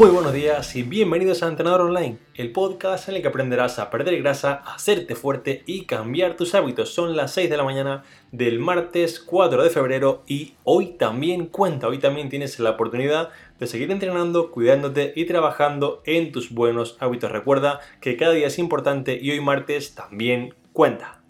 Muy buenos días y bienvenidos a Entrenador Online, el podcast en el que aprenderás a perder grasa, hacerte fuerte y cambiar tus hábitos. Son las 6 de la mañana del martes 4 de febrero y hoy también cuenta, hoy también tienes la oportunidad de seguir entrenando, cuidándote y trabajando en tus buenos hábitos. Recuerda que cada día es importante y hoy martes también cuenta.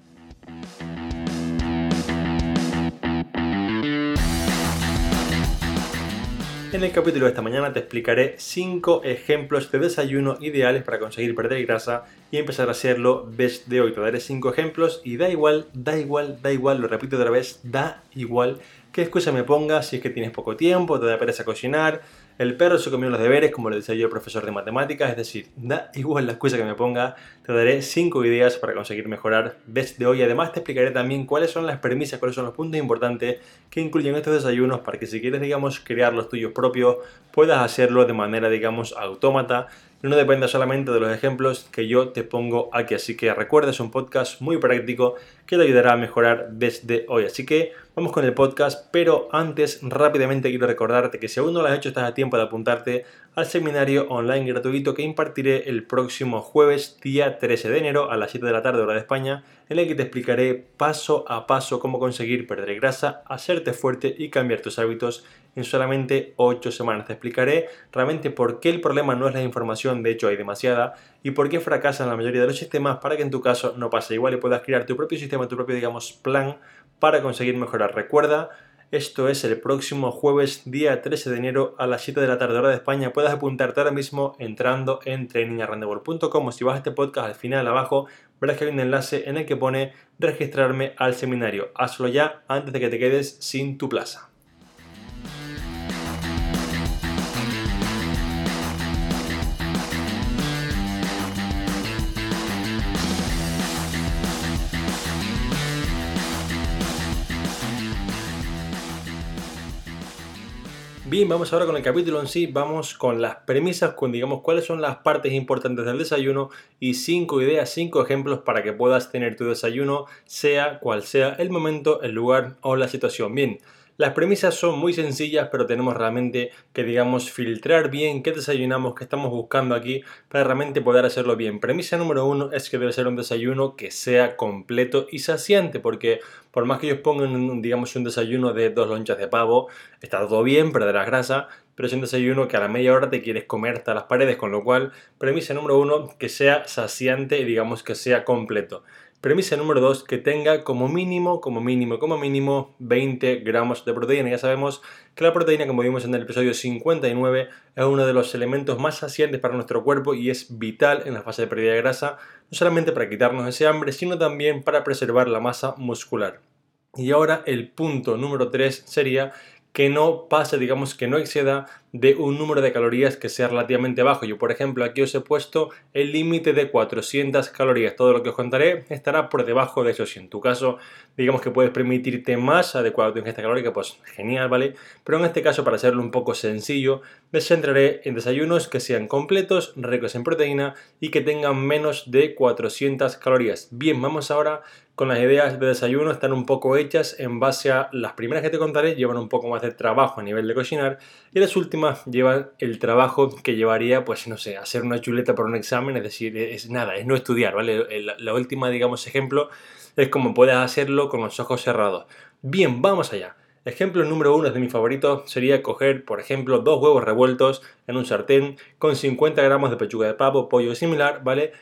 En el capítulo de esta mañana te explicaré 5 ejemplos de desayuno ideales para conseguir perder grasa y empezar a hacerlo desde hoy. Te daré 5 ejemplos y da igual, da igual, da igual, lo repito otra vez, da igual qué excusa me pongas si es que tienes poco tiempo, te da pereza cocinar, el perro se comió los deberes, como le decía yo el profesor de matemáticas, es decir, da igual la excusa que me ponga, te daré 5 ideas para conseguir mejorar desde hoy. Además te explicaré también cuáles son las premisas, cuáles son los puntos importantes que incluyen estos desayunos para que si quieres, digamos, crear los tuyos propios, puedas hacerlo de manera, digamos, autómata no depende solamente de los ejemplos que yo te pongo aquí. Así que recuerda, es un podcast muy práctico que te ayudará a mejorar desde hoy. Así que vamos con el podcast, pero antes rápidamente quiero recordarte que si aún no lo has hecho estás a tiempo de apuntarte al seminario online gratuito que impartiré el próximo jueves, día 13 de enero a las 7 de la tarde hora de España, en el que te explicaré paso a paso cómo conseguir perder grasa, hacerte fuerte y cambiar tus hábitos en solamente 8 semanas. Te explicaré realmente por qué el problema no es la información, de hecho hay demasiada, y por qué fracasan la mayoría de los sistemas para que en tu caso no pase igual y puedas crear tu propio sistema, tu propio, digamos, plan para conseguir mejorar. Recuerda, esto es el próximo jueves, día 13 de enero a las 7 de la tarde hora de España. Puedes apuntarte ahora mismo entrando en trainingarrandebol.com o si vas a este podcast al final abajo verás que hay un enlace en el que pone registrarme al seminario. Hazlo ya antes de que te quedes sin tu plaza. Bien, vamos ahora con el capítulo en sí, vamos con las premisas, con digamos cuáles son las partes importantes del desayuno y cinco ideas, cinco ejemplos para que puedas tener tu desayuno, sea cual sea el momento, el lugar o la situación. Bien, las premisas son muy sencillas, pero tenemos realmente que, digamos, filtrar bien qué desayunamos, qué estamos buscando aquí, para realmente poder hacerlo bien. Premisa número uno es que debe ser un desayuno que sea completo y saciante, porque por más que ellos pongan, digamos, un desayuno de dos lonchas de pavo, está todo bien, perderás grasa, pero es un desayuno que a la media hora te quieres comer hasta las paredes, con lo cual, premisa número uno, que sea saciante y digamos que sea completo. Premisa número 2, que tenga como mínimo, como mínimo, como mínimo 20 gramos de proteína. Ya sabemos que la proteína, como vimos en el episodio 59, es uno de los elementos más saciantes para nuestro cuerpo y es vital en la fase de pérdida de grasa, no solamente para quitarnos ese hambre, sino también para preservar la masa muscular. Y ahora el punto número 3 sería que no pase, digamos, que no exceda de un número de calorías que sea relativamente bajo. Yo, por ejemplo, aquí os he puesto el límite de 400 calorías. Todo lo que os contaré estará por debajo de eso. Si en tu caso, digamos que puedes permitirte más adecuado tu ingesta calórica, pues genial, ¿vale? Pero en este caso, para hacerlo un poco sencillo, me centraré en desayunos que sean completos, ricos en proteína y que tengan menos de 400 calorías. Bien, vamos ahora con las ideas de desayuno están un poco hechas en base a las primeras que te contaré, llevan un poco más de trabajo a nivel de cocinar y las últimas llevan el trabajo que llevaría, pues no sé, hacer una chuleta para un examen, es decir, es nada, es no estudiar, ¿vale? La, última, digamos, ejemplo es como puedes hacerlo con los ojos cerrados. Bien, vamos allá. Ejemplo número uno de mi favorito sería coger, por ejemplo, dos huevos revueltos en un sartén con 50 gramos de pechuga de pavo, pollo similar, ¿vale?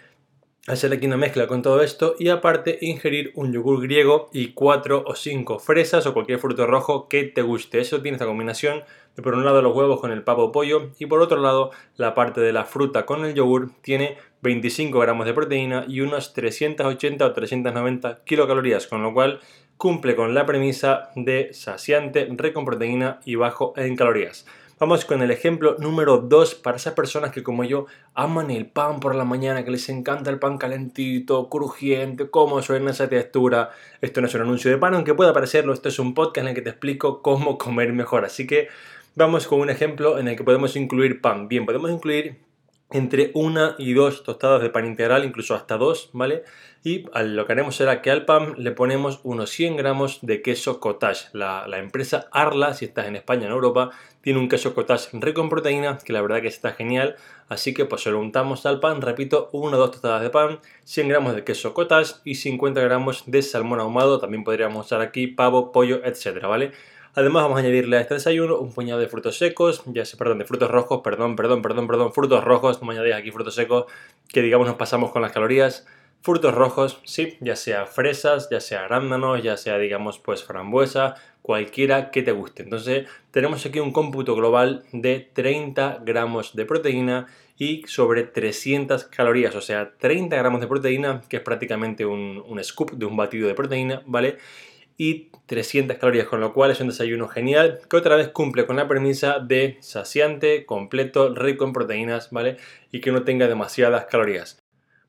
Hacer aquí una mezcla con todo esto y aparte ingerir un yogur griego y 4 o 5 fresas o cualquier fruto rojo que te guste. Eso tiene esta combinación de por un lado los huevos con el pavo pollo y por otro lado la parte de la fruta con el yogur tiene 25 gramos de proteína y unos 380 o 390 kilocalorías, con lo cual cumple con la premisa de saciante, rico con proteína y bajo en calorías. Vamos con el ejemplo número 2 para esas personas que como yo aman el pan por la mañana, que les encanta el pan calentito, crujiente, cómo suena esa textura. Esto no es un anuncio de pan, aunque pueda parecerlo, esto es un podcast en el que te explico cómo comer mejor. Así que vamos con un ejemplo en el que podemos incluir pan. Bien, podemos incluir entre una y dos tostadas de pan integral, incluso hasta dos, ¿vale? Y lo que haremos será que al pan le ponemos unos 100 gramos de queso cottage. La, empresa Arla, si estás en España, en Europa, tiene un queso cottage rico en proteína, que la verdad que está genial. Así que pues se lo untamos al pan, repito, una o dos tostadas de pan, 100 gramos de queso cottage y 50 gramos de salmón ahumado. También podríamos usar aquí pavo, pollo, etcétera, ¿vale? Además vamos a añadirle a este desayuno un puñado de frutos secos, ya sé, perdón, de frutos rojos, perdón, perdón, perdón, perdón, frutos rojos, no me añadís aquí frutos secos, que digamos nos pasamos con las calorías. Frutos rojos, sí, ya sea fresas, ya sea arándanos, ya sea digamos pues frambuesa, cualquiera que te guste. Entonces tenemos aquí un cómputo global de 30 gramos de proteína y sobre 300 calorías, o sea, 30 gramos de proteína, que es prácticamente un, un scoop de un batido de proteína, ¿vale? Y 300 calorías, con lo cual es un desayuno genial que otra vez cumple con la premisa de saciante, completo, rico en proteínas, ¿vale? Y que no tenga demasiadas calorías.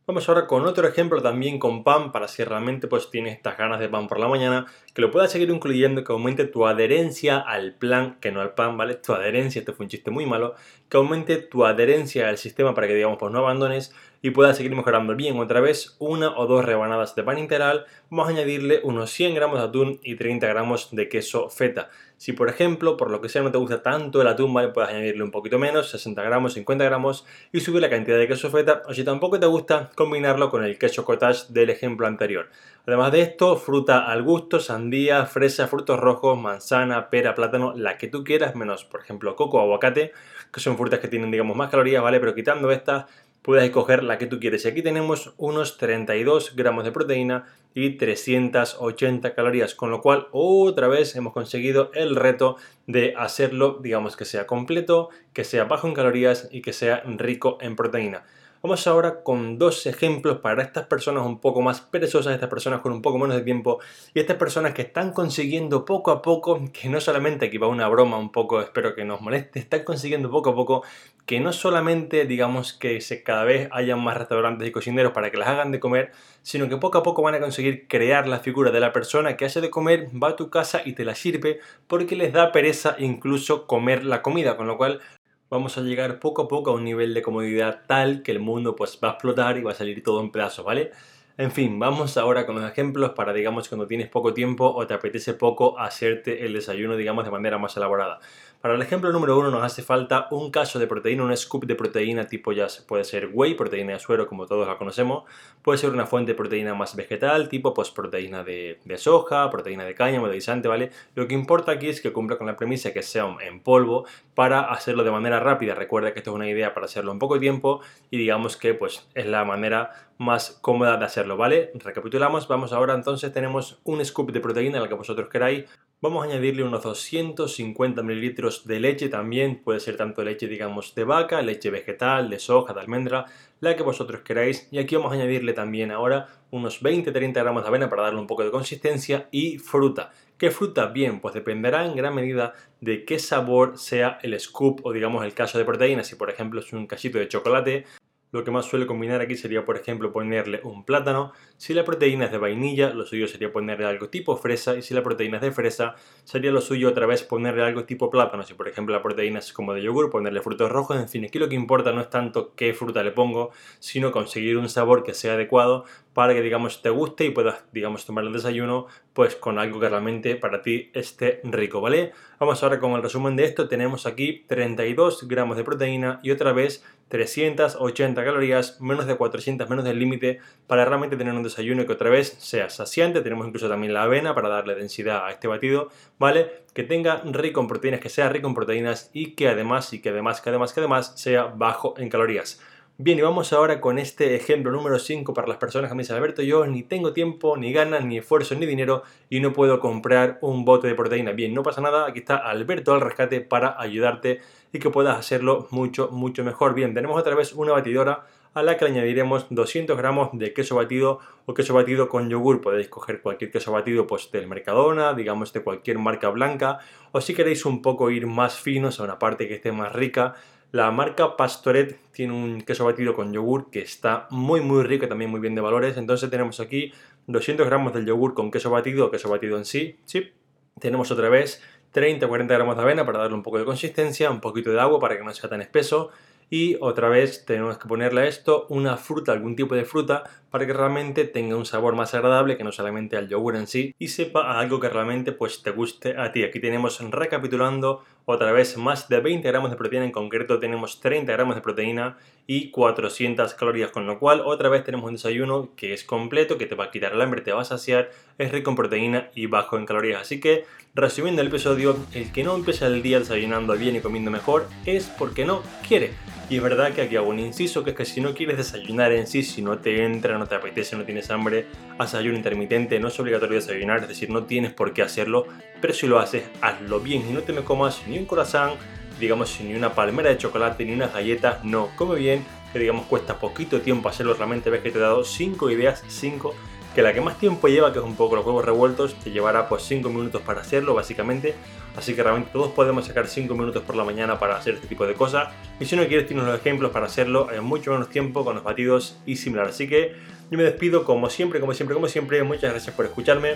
Vamos ahora con otro ejemplo también con pan para si realmente pues tienes estas ganas de pan por la mañana, que lo puedas seguir incluyendo, que aumente tu adherencia al plan, que no al pan, ¿vale? Tu adherencia, este fue un chiste muy malo, que aumente tu adherencia al sistema para que digamos pues no abandones y puedas seguir mejorando bien otra vez una o dos rebanadas de pan integral, vamos a añadirle unos 100 gramos de atún y 30 gramos de queso feta. Si por ejemplo, por lo que sea no te gusta tanto el atún, ¿vale? puedes añadirle un poquito menos, 60 gramos, 50 gramos y subir la cantidad de queso feta o si tampoco te gusta, combinarlo con el queso cottage del ejemplo anterior. Además de esto, fruta al gusto, sandía, fresa, frutos rojos, manzana, pera, plátano, la que tú quieras, menos por ejemplo coco aguacate, que son frutas que tienen digamos más calorías, ¿vale? Pero quitando estas, puedes escoger la que tú quieres. Y aquí tenemos unos 32 gramos de proteína y 380 calorías, con lo cual otra vez hemos conseguido el reto de hacerlo, digamos que sea completo, que sea bajo en calorías y que sea rico en proteína. Vamos ahora con dos ejemplos para estas personas un poco más perezosas, estas personas con un poco menos de tiempo y estas personas que están consiguiendo poco a poco, que no solamente aquí va una broma un poco, espero que nos moleste, están consiguiendo poco a poco que no solamente digamos que se, cada vez haya más restaurantes y cocineros para que las hagan de comer, sino que poco a poco van a conseguir crear la figura de la persona que hace de comer, va a tu casa y te la sirve porque les da pereza incluso comer la comida, con lo cual vamos a llegar poco a poco a un nivel de comodidad tal que el mundo pues va a explotar y va a salir todo en pedazos, ¿vale? En fin, vamos ahora con los ejemplos para, digamos, cuando tienes poco tiempo o te apetece poco hacerte el desayuno, digamos, de manera más elaborada. Para el ejemplo número uno nos hace falta un caso de proteína, un scoop de proteína tipo ya puede ser whey, proteína de suero como todos la conocemos, puede ser una fuente de proteína más vegetal, tipo pues proteína de, soja, proteína de cáñamo, de guisante, ¿vale? Lo que importa aquí es que cumpla con la premisa que sea en polvo para hacerlo de manera rápida. Recuerda que esto es una idea para hacerlo en poco tiempo y digamos que pues es la manera más cómoda de hacerlo, ¿vale? Recapitulamos, vamos ahora entonces, tenemos un scoop de proteína, la que vosotros queráis, Vamos a añadirle unos 250 mililitros de leche también, puede ser tanto leche digamos de vaca, leche vegetal, de soja, de almendra, la que vosotros queráis. Y aquí vamos a añadirle también ahora unos 20-30 gramos de avena para darle un poco de consistencia y fruta. ¿Qué fruta? Bien, pues dependerá en gran medida de qué sabor sea el scoop o digamos el caso de proteína. Si por ejemplo es un cachito de chocolate, lo que más suele combinar aquí sería, por ejemplo, ponerle un plátano. Si la proteína es de vainilla, lo suyo sería ponerle algo tipo fresa. Y si la proteína es de fresa, sería lo suyo otra vez ponerle algo tipo plátano. Si, por ejemplo, la proteína es como de yogur, ponerle frutos rojos. En fin, aquí lo que importa no es tanto qué fruta le pongo, sino conseguir un sabor que sea adecuado para que, digamos, te guste y puedas, digamos, tomar el desayuno pues con algo que realmente para ti esté rico, ¿vale? Vamos ahora con el resumen de esto. Tenemos aquí 32 gramos de proteína y otra vez 380 calorías, menos de 400, menos del límite, para realmente tener un desayuno que otra vez sea saciante. Tenemos incluso también la avena para darle densidad a este batido, ¿vale? Que tenga rico en proteínas, que sea rico en proteínas y que además, y que además, que además, que además sea bajo en calorías. Bien, y vamos ahora con este ejemplo número 5 para las personas que me dicen, Alberto, yo ni tengo tiempo, ni ganas, ni esfuerzo, ni dinero y no puedo comprar un bote de proteína. Bien, no pasa nada, aquí está Alberto al rescate para ayudarte y que puedas hacerlo mucho, mucho mejor. Bien, tenemos otra vez una batidora a la que le añadiremos 200 gramos de queso batido o queso batido con yogur. Podéis coger cualquier queso batido pues, del Mercadona, digamos de cualquier marca blanca, o si queréis un poco ir más finos a una parte que esté más rica, la marca Pastoret tiene un queso batido con yogur que está muy muy rico, también muy bien de valores. Entonces tenemos aquí 200 gramos del yogur con queso batido queso batido en sí. sí. Tenemos otra vez 30 o 40 gramos de avena para darle un poco de consistencia, un poquito de agua para que no sea tan espeso y otra vez tenemos que ponerle a esto una fruta, algún tipo de fruta para que realmente tenga un sabor más agradable que no solamente al yogur en sí y sepa algo que realmente pues te guste a ti. Aquí tenemos recapitulando otra vez más de 20 gramos de proteína, en concreto tenemos 30 gramos de proteína y 400 calorías, con lo cual otra vez tenemos un desayuno que es completo, que te va a quitar el hambre, te va a saciar, es rico en proteína y bajo en calorías. Así que resumiendo el episodio, el que no empieza el día desayunando bien y comiendo mejor es porque no quiere. Y es verdad que aquí hago un inciso, que es que si no quieres desayunar en sí, si no te entra, no te apetece, no tienes hambre, haz ayuno intermitente, no es obligatorio desayunar, es decir, no tienes por qué hacerlo, pero si lo haces, hazlo bien. Y no te me comas ni un corazón, digamos, ni una palmera de chocolate, ni una galleta, no, come bien, que digamos cuesta poquito tiempo hacerlo, realmente ves que te he dado 5 ideas, 5 que la que más tiempo lleva, que es un poco los huevos revueltos, te llevará pues 5 minutos para hacerlo básicamente. Así que realmente todos podemos sacar 5 minutos por la mañana para hacer este tipo de cosas. Y si no quieres, tienes los ejemplos para hacerlo en mucho menos tiempo con los batidos y similar. Así que yo me despido como siempre, como siempre, como siempre. Muchas gracias por escucharme,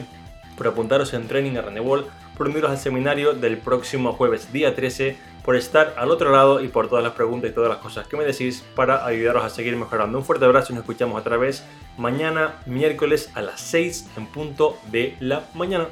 por apuntaros en Training a Renewal, por uniros al seminario del próximo jueves, día 13 por estar al otro lado y por todas las preguntas y todas las cosas que me decís para ayudaros a seguir mejorando. Un fuerte abrazo y nos escuchamos otra vez mañana miércoles a las 6 en punto de la mañana.